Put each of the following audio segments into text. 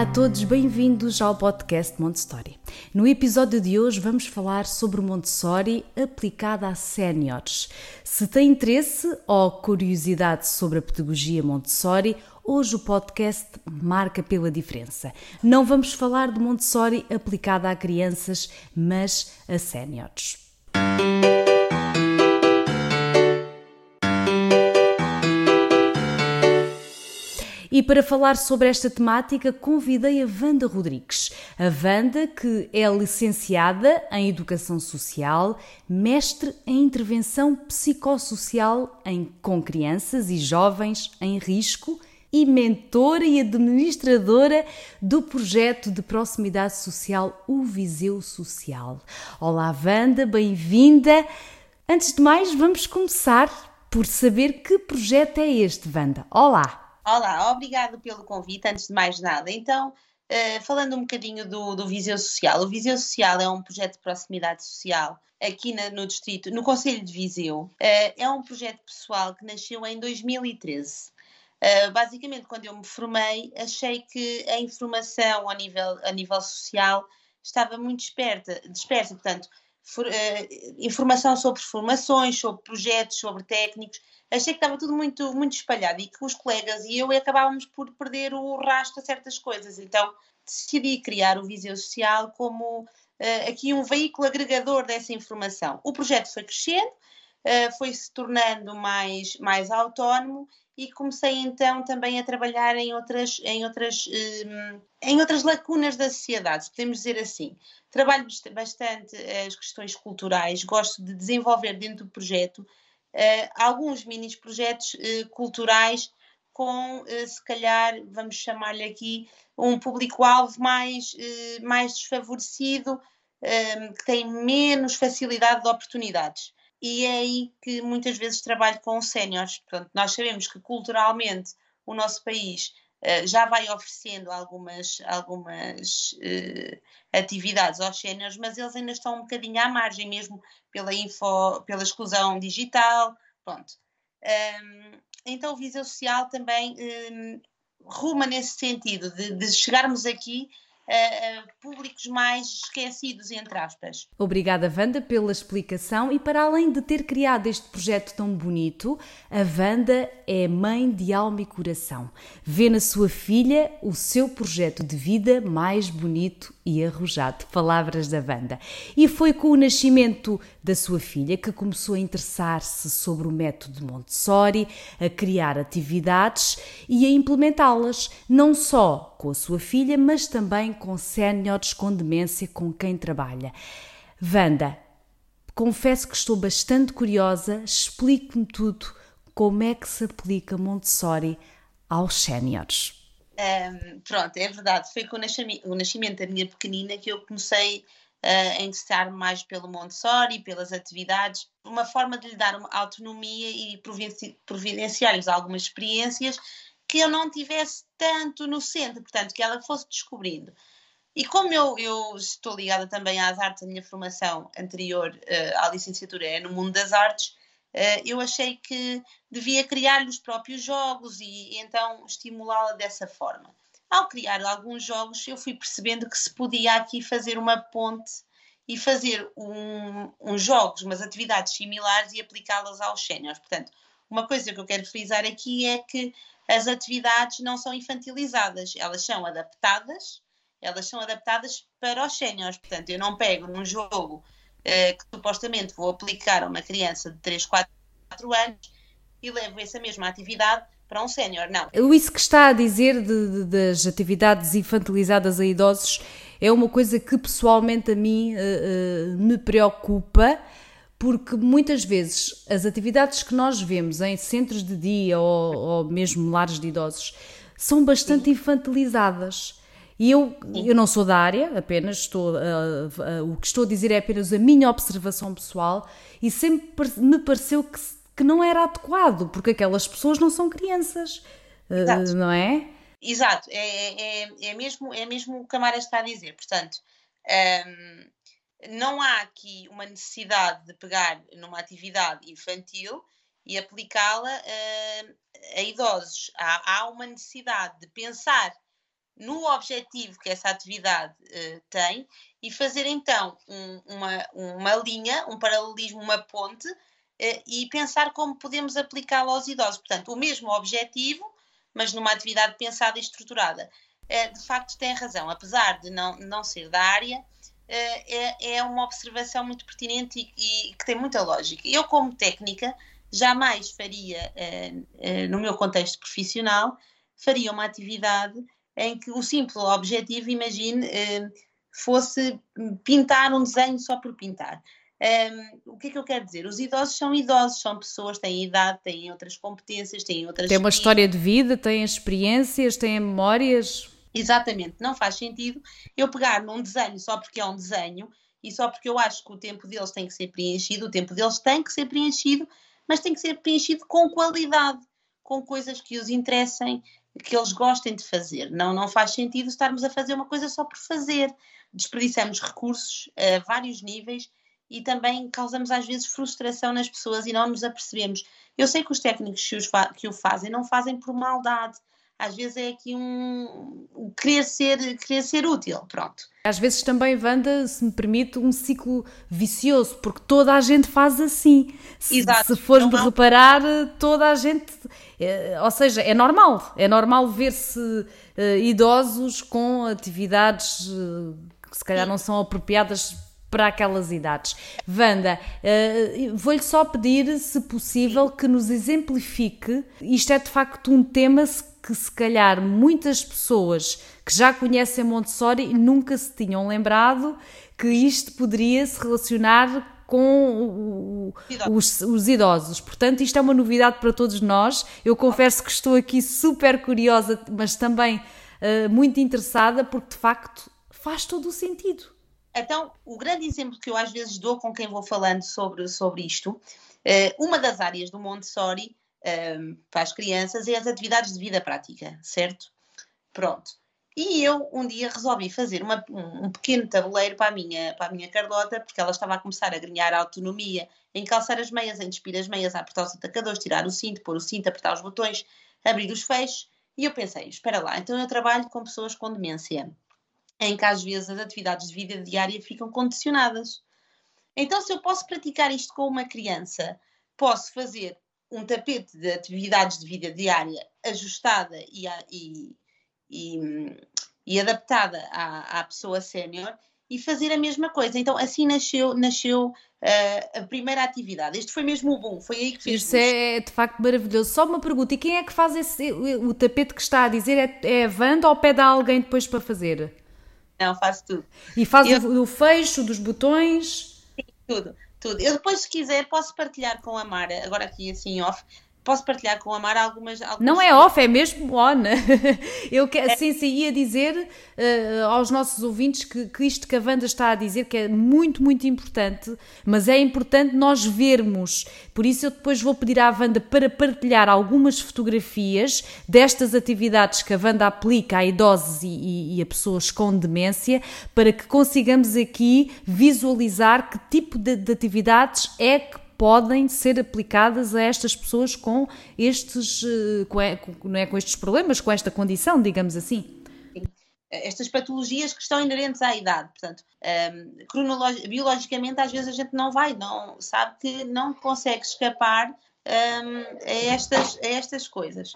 Olá a todos, bem-vindos ao podcast Montessori. No episódio de hoje vamos falar sobre Montessori aplicada a séniores. Se tem interesse ou curiosidade sobre a pedagogia Montessori, hoje o podcast marca pela diferença. Não vamos falar de Montessori aplicada a crianças, mas a séniores. E para falar sobre esta temática, convidei a Wanda Rodrigues. A Wanda, que é licenciada em Educação Social, mestre em Intervenção Psicossocial em, com crianças e jovens em risco e mentora e administradora do projeto de proximidade social O Viseu Social. Olá, Wanda, bem-vinda. Antes de mais, vamos começar por saber que projeto é este, Wanda. Olá! Olá, obrigado pelo convite, antes de mais nada. Então, uh, falando um bocadinho do, do Viseu Social. O Viseu Social é um projeto de proximidade social aqui na, no distrito, no Conselho de Viseu. Uh, é um projeto pessoal que nasceu em 2013. Uh, eh, basicamente, quando eu me formei, achei que a informação a nível, a nível social estava muito esperta, dispersa, portanto, for, informação sobre formações, sobre projetos, sobre técnicos, achei que estava tudo muito, muito espalhado e que os colegas e eu acabávamos por perder o rastro a certas coisas. Então decidi criar o Viseu Social como uh, aqui um veículo agregador dessa informação. O projeto foi crescendo, uh, foi se tornando mais, mais autónomo e comecei então também a trabalhar em outras, em outras, eh, em outras lacunas da sociedade, podemos dizer assim. Trabalho bastante as questões culturais, gosto de desenvolver dentro do projeto alguns mini projetos culturais com, se calhar, vamos chamar-lhe aqui, um público-alvo mais, mais desfavorecido, que tem menos facilidade de oportunidades. E é aí que muitas vezes trabalho com séniores. Portanto, nós sabemos que culturalmente o nosso país uh, já vai oferecendo algumas, algumas uh, atividades aos séniores, mas eles ainda estão um bocadinho à margem, mesmo pela, info, pela exclusão digital, pronto. Um, então o Viseu Social também um, ruma nesse sentido, de, de chegarmos aqui públicos mais esquecidos, entre aspas. Obrigada, Wanda, pela explicação. E para além de ter criado este projeto tão bonito, a Wanda é mãe de alma e coração. Vê na sua filha o seu projeto de vida mais bonito e arrojado. Palavras da Wanda. E foi com o nascimento da sua filha que começou a interessar-se sobre o método Montessori, a criar atividades e a implementá-las, não só com a sua filha, mas também com séniores com demência com quem trabalha. Wanda, confesso que estou bastante curiosa, explique-me tudo, como é que se aplica Montessori aos séniores. Um, pronto, é verdade, foi com o nascimento da minha pequenina que eu comecei uh, a interessar-me mais pelo Montessori, pelas atividades, uma forma de lhe dar uma autonomia e providenciar-lhes algumas experiências que eu não tivesse tanto no centro, portanto, que ela fosse descobrindo. E como eu, eu estou ligada também às artes, a minha formação anterior uh, à licenciatura é no mundo das artes, eu achei que devia criar-lhe os próprios jogos e, então estimulá-la dessa forma. Ao criar alguns jogos, eu fui percebendo que se podia aqui fazer uma ponte e fazer um, uns jogos, umas atividades similares e aplicá-las aos séniores. Portanto, uma coisa que eu quero frisar aqui é que as atividades não são infantilizadas, elas são adaptadas, elas são adaptadas para os séniores. Portanto, eu não pego num jogo eh, que supostamente vou aplicar a uma criança de 3, 4, 4 anos e levo essa mesma atividade para um sénior, não. Isso que está a dizer de, de, das atividades infantilizadas a idosos é uma coisa que pessoalmente a mim uh, uh, me preocupa porque muitas vezes as atividades que nós vemos em centros de dia ou, ou mesmo lares de idosos são bastante Sim. infantilizadas. E eu, eu não sou da área, apenas estou, uh, uh, o que estou a dizer é apenas a minha observação pessoal e sempre me pareceu que, que não era adequado, porque aquelas pessoas não são crianças, uh, não é? Exato, é, é, é, mesmo, é mesmo o que a Mara está a dizer. Portanto, um, não há aqui uma necessidade de pegar numa atividade infantil e aplicá-la uh, a idosos. Há, há, uma necessidade de pensar no objetivo que essa atividade uh, tem e fazer então um, uma, uma linha, um paralelismo, uma ponte uh, e pensar como podemos aplicá-la aos idosos. Portanto, o mesmo objetivo, mas numa atividade pensada e estruturada. de facto, tem razão, apesar de não, não ser da área é, é uma observação muito pertinente e, e, que tem muita lógica. Eu, como técnica, jamais faria, no meu contexto profissional, faria uma atividade em que o simples objetivo, imagine, fosse pintar um desenho só por pintar. Um, o que é que eu quero dizer? Os idosos são idosos, são pessoas, têm idade, têm outras competências, têm outras. Têm uma história de vida, têm experiências, têm memórias. Exatamente, não faz sentido eu pegar num desenho só porque é um desenho e só porque eu acho que o tempo deles tem que ser preenchido, o tempo deles tem que ser preenchido, mas tem que ser preenchido com qualidade, com coisas que os interessem, que eles gostem de fazer. Não, não faz sentido estarmos a fazer uma coisa só por fazer. Desperdiçamos recursos a vários níveis e também causamos às vezes frustração nas pessoas e não nos apercebemos. Eu sei que os técnicos que, os que o fazem não fazem por maldade, às vezes é aqui um, um querer, ser, querer ser útil, pronto. Às vezes também, Wanda, se me permite, um ciclo vicioso, porque toda a gente faz assim. Se, Exato. se formos reparar, toda a gente. É, ou seja, é normal. É normal ver-se é, idosos com atividades uh, que se calhar Sim. não são apropriadas para aquelas idades. Wanda, uh, vou-lhe só pedir, se possível, que nos exemplifique. Isto é de facto um tema que se calhar muitas pessoas que já conhecem Montessori nunca se tinham lembrado que isto poderia se relacionar com o, os, os, idosos. Portanto, isto é uma novidade para todos nós. Eu confesso que estou aqui super curiosa, mas também uh, muito interessada, porque de facto faz todo o sentido. Então, o grande exemplo que eu às vezes dou com quem vou falando sobre, sobre isto, uh, uma das áreas do Montessori um, para as crianças é as atividades de vida prática, certo? Pronto. E eu um dia resolvi fazer uma, um, pequeno tabuleiro para a, minha, para a minha Carlota, porque ela estava a começar a ganhar autonomia em calçar as meias, em despir as meias, apertar os atacadores, tirar o cinto, pôr o cinto, apertar os botões, abrir os fechos. E eu pensei, espera lá, então eu trabalho com pessoas com demência, em que às vezes as atividades de vida diária ficam condicionadas. Então, se eu posso praticar isto com uma criança, posso fazer um tapete de atividades de vida diária ajustada e, e, e, e adaptada à, à pessoa sénior e fazer a mesma coisa. Então, assim nasceu, nasceu uh, a primeira atividade. Este foi mesmo o bom, foi aí que fez. Isso é de facto maravilhoso. Só uma pergunta: e quem é que faz esse, o tapete que está a dizer? É, é a Wanda ou pede a alguém depois para fazer? Não, faço tudo. E faz Eu... o, fecho dos botões? Sim, tudo tudo. Eu depois, se quiser, posso partilhar com a Mara, agora aqui assim off, posso partilhar com a Mara algumas. algumas não é off, é mesmo on. Eu que, é. sim, sim, ia dizer uh, aos nossos ouvintes que, que isto que a Wanda está a dizer que é muito, muito importante, mas é importante nós vermos. Por isso eu depois vou pedir à Wanda para partilhar algumas fotografias destas atividades que a Wanda aplica a idosos e, e, e a pessoas com demência, para que consigamos aqui visualizar que tipo de, de atividades é que podem ser aplicadas a estas pessoas com estes, eh, com, não é, com estes problemas, com esta condição, digamos assim. Estas patologias que estão inerentes à idade, portanto, um, biologicamente às vezes a gente não vai, não sabe que não consegue escapar um, a, estas, a estas coisas.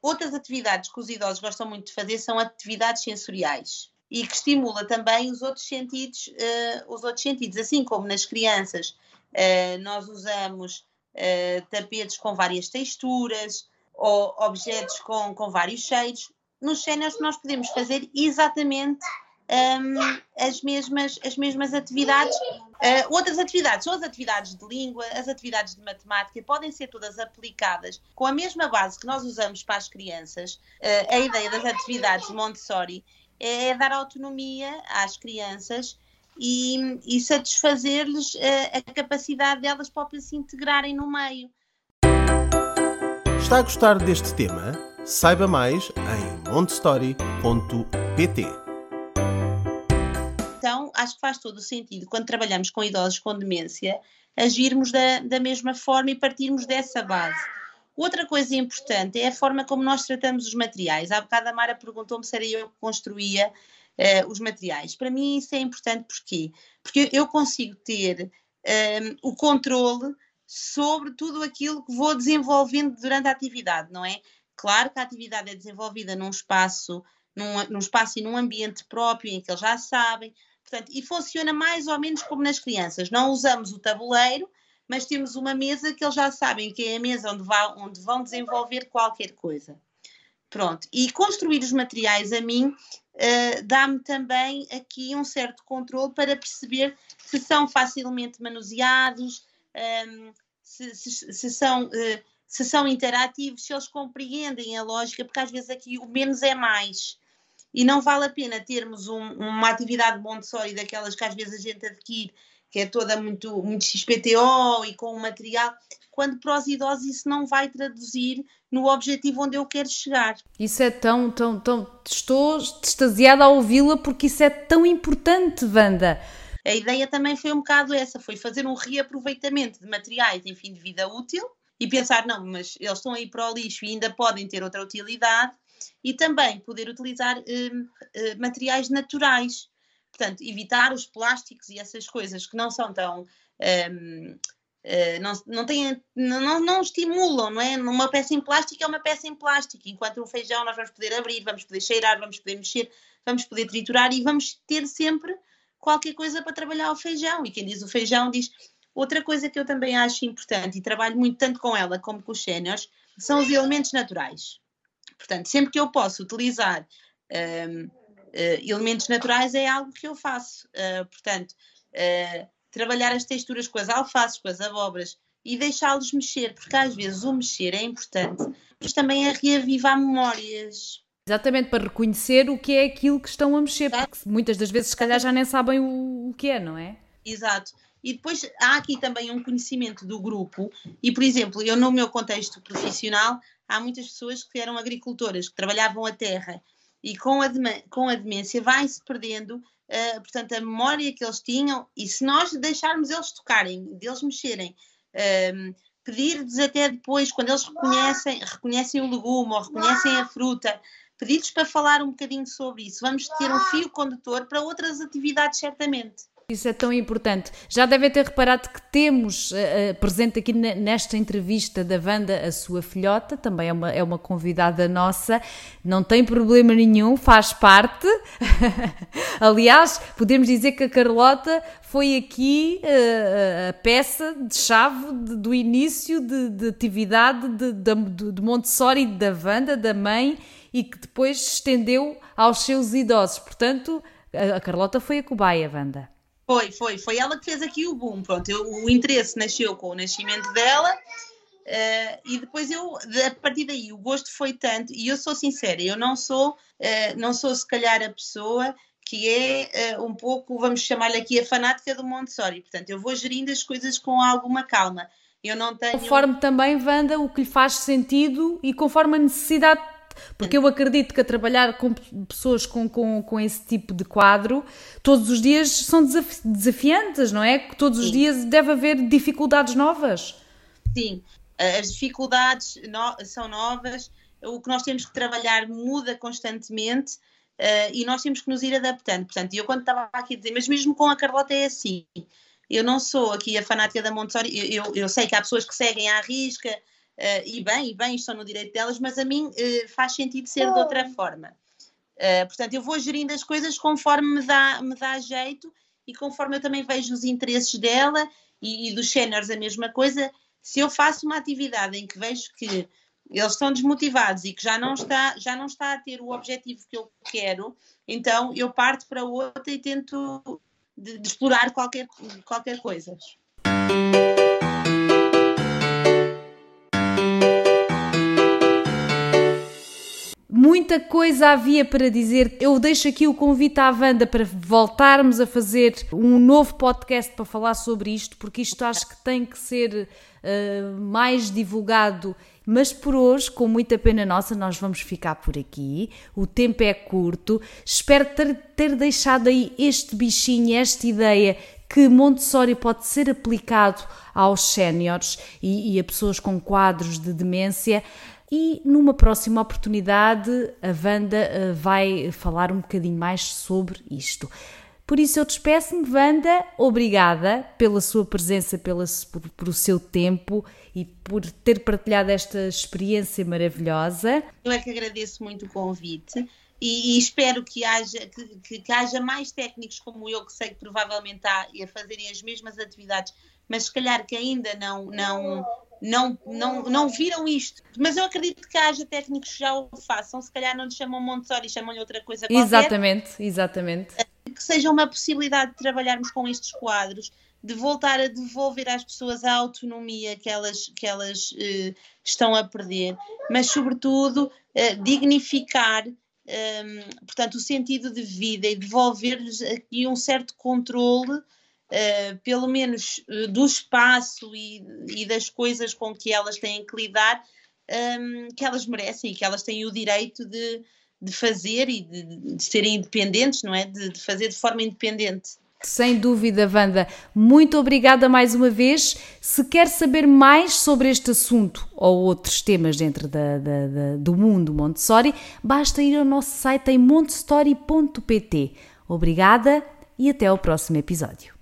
Outras atividades que os idosos gostam muito de fazer são atividades sensoriais e que estimula também os outros sentidos, uh, os outros sentidos, assim como nas crianças Uh, nós usamos uh, tapetes com várias texturas ou objetos com, com vários cheiros. Nos séniores nós podemos fazer exatamente um, ehm, as, mesmas, as mesmas atividades. Uh, outras atividades são as atividades de língua, as atividades de matemática, podem ser todas aplicadas com a mesma base que nós usamos para as crianças. a ideia das atividades Montessori é dar autonomia às crianças e, e satisfazer-lhes a, a capacidade delas próprias se integrarem no meio. Está a gostar deste tema? Saiba mais em montessori.pt. Então, acho que faz todo o sentido, quando trabalhamos com idosos com demência, agirmos da, da mesma forma e partirmos dessa base. Outra coisa importante é a forma como nós tratamos os materiais. Há bocado a Mara perguntou-me se era eu que construía uh, os materiais. Para mim isso é importante porquê? Porque eu consigo ter um, ehm, o controle sobre tudo aquilo que vou desenvolvendo durante a atividade, não é? Claro que a atividade é desenvolvida num espaço, num, num espaço e num ambiente próprio em que eles já sabem, portanto, e funciona mais ou menos como nas crianças. Não usamos o tabuleiro, mas temos uma mesa que eles já sabem que é a mesa onde, vá, onde vão desenvolver qualquer coisa. Pronto, e construir os materiais a mim uh, dá-me também aqui um certo controle para perceber se são facilmente manuseados, um, ehm, se, se, se, são, uh, se são interativos, se eles compreendem a lógica, porque às vezes aqui o menos é mais. E não vale a pena termos um, uma atividade Montessori daquelas que às vezes a gente adquire que é toda muito, muito XPTO e com o material, quando para os idosos isso não vai traduzir no objetivo onde eu quero chegar. Isso é tão, tão, tão. Estou extasiada a ouvi-la porque isso é tão importante, Wanda. A ideia também foi um bocado essa: foi fazer um reaproveitamento de materiais em fim de vida útil e pensar, não, mas eles estão aí para o lixo e ainda podem ter outra utilidade, e também poder utilizar hum, hum, materiais naturais Portanto, evitar os plásticos e essas coisas que não são tão. Um, uh, eh, não, não, não, não estimulam, não é? Uma peça em plástico é uma peça em plástico, enquanto o feijão nós vamos poder abrir, vamos poder cheirar, vamos poder mexer, vamos poder triturar e vamos ter sempre qualquer coisa para trabalhar o feijão. E quem diz o feijão diz. Outra coisa que eu também acho importante e trabalho muito tanto com ela como com os séniores são os elementos naturais. Portanto, sempre que eu posso utilizar um, uh, elementos naturais é algo que eu faço. Uh, portanto, uh, trabalhar as texturas com as alfaces, com as abóboras e deixá-los mexer, porque às vezes o mexer é importante, mas também é reavivar memórias. Exatamente, para reconhecer o que é aquilo que estão a mexer, Exato. porque muitas das vezes, se calhar, já nem sabem o, o que é, não é? Exato. E depois há aqui também um conhecimento do grupo, e por exemplo, eu no meu contexto profissional, há muitas pessoas que eram agricultoras, que trabalhavam a terra e com a, com a demência vai-se perdendo, uh, portanto, a memória que eles tinham, e se nós deixarmos eles tocarem, deles mexerem, uh, pedir-lhes até depois, quando eles reconhecem, reconhecem o legume ou reconhecem a fruta, pedir-lhes para falar um bocadinho sobre isso. Vamos ter um fio condutor para outras atividades, certamente. Isso é tão importante. Já devem ter reparado que temos uh, presente aqui nesta entrevista da Wanda a sua filhota, também é uma, é uma convidada nossa, não tem problema nenhum, faz parte. Aliás, podemos dizer que a Carlota foi aqui uh, a peça de chave de, do início de, de atividade de, de, de Montessori da Wanda, da mãe, e que depois estendeu aos seus idosos. Portanto, a Carlota foi a cobaia, Wanda. Foi, foi, foi ela que fez aqui o boom. Pronto, eu, o interesse nasceu com o nascimento dela uh, e depois eu, a partir daí, o gosto foi tanto. E eu sou sincera, eu não sou, uh, não sou se calhar a pessoa que é uh, um pouco, vamos chamar-lhe aqui, a fanática do Montessori. Portanto, eu vou gerindo as coisas com alguma calma. Eu não tenho. Conforme também, Wanda, o que lhe faz sentido e conforme a necessidade porque eu acredito que a trabalhar com pessoas com, com, com esse tipo de quadro, todos os dias são desafiantes, não é? Todos os Sim. dias deve haver dificuldades novas. Sim, as dificuldades no, são novas, o que nós temos que trabalhar muda constantemente uh, e nós temos que nos ir adaptando. Portanto, eu quando estava aqui a dizer, mas mesmo com a Carlota é assim. Eu não sou aqui a fanática da Montessori, eu, eu, eu sei que há pessoas que seguem à risca, Uh, e bem, e bem, estão no direito delas, mas a mim uh, faz sentido ser de outra forma. Uh, portanto, eu vou gerindo as coisas conforme me dá, me dá jeito e conforme eu também vejo os interesses dela e, e dos séniores a mesma coisa. Se eu faço uma atividade em que vejo que eles estão desmotivados e que já não está, já não está a ter o objetivo que eu quero, então eu parto para outra e tento de, de explorar qualquer, qualquer coisa. Muita coisa havia para dizer. Eu deixo aqui o convite à Wanda para voltarmos a fazer um novo podcast para falar sobre isto, porque isto acho que tem que ser uh, mais divulgado. Mas por hoje, com muita pena nossa, nós vamos ficar por aqui. O tempo é curto. Espero ter, ter deixado aí este bichinho, esta ideia que Montessori pode ser aplicado aos séniores e, e a pessoas com quadros de demência. E numa próxima oportunidade, a Wanda eh, vai falar um bocadinho mais sobre isto. Por isso eu despeço-me, Wanda. Obrigada pela sua presença, pela, por, por, o seu tempo e por ter partilhado esta experiência maravilhosa. Eu é que agradeço muito o convite e, e espero que haja, que, que, que, haja mais técnicos como eu, que sei que provavelmente há, a fazerem as mesmas atividades, mas se calhar que ainda não, não, não, não, não viram isto. Mas eu acredito que haja técnicos que já o façam, se calhar não lhe chamam Montessori, chamam-lhe outra coisa qualquer. Exatamente, exatamente. Que seja uma possibilidade de trabalharmos com estes quadros, de voltar a devolver às pessoas a autonomia que elas, que elas uh, estão a perder, mas sobretudo uh, dignificar um, portanto, o sentido de vida e devolver-lhes aqui um certo controle uh, pelo menos uh, do espaço e, e, das coisas com que elas têm que lidar, um, ehm, que elas merecem e que elas têm o direito de, de fazer e de, de serem independentes, não é? De, de fazer de forma independente. Sem dúvida, Wanda. Muito obrigada mais uma vez. Se quer saber mais sobre este assunto ou outros temas dentro da, da, da, do mundo Montessori, basta ir ao nosso site em montessori.pt. Obrigada e até ao próximo episódio.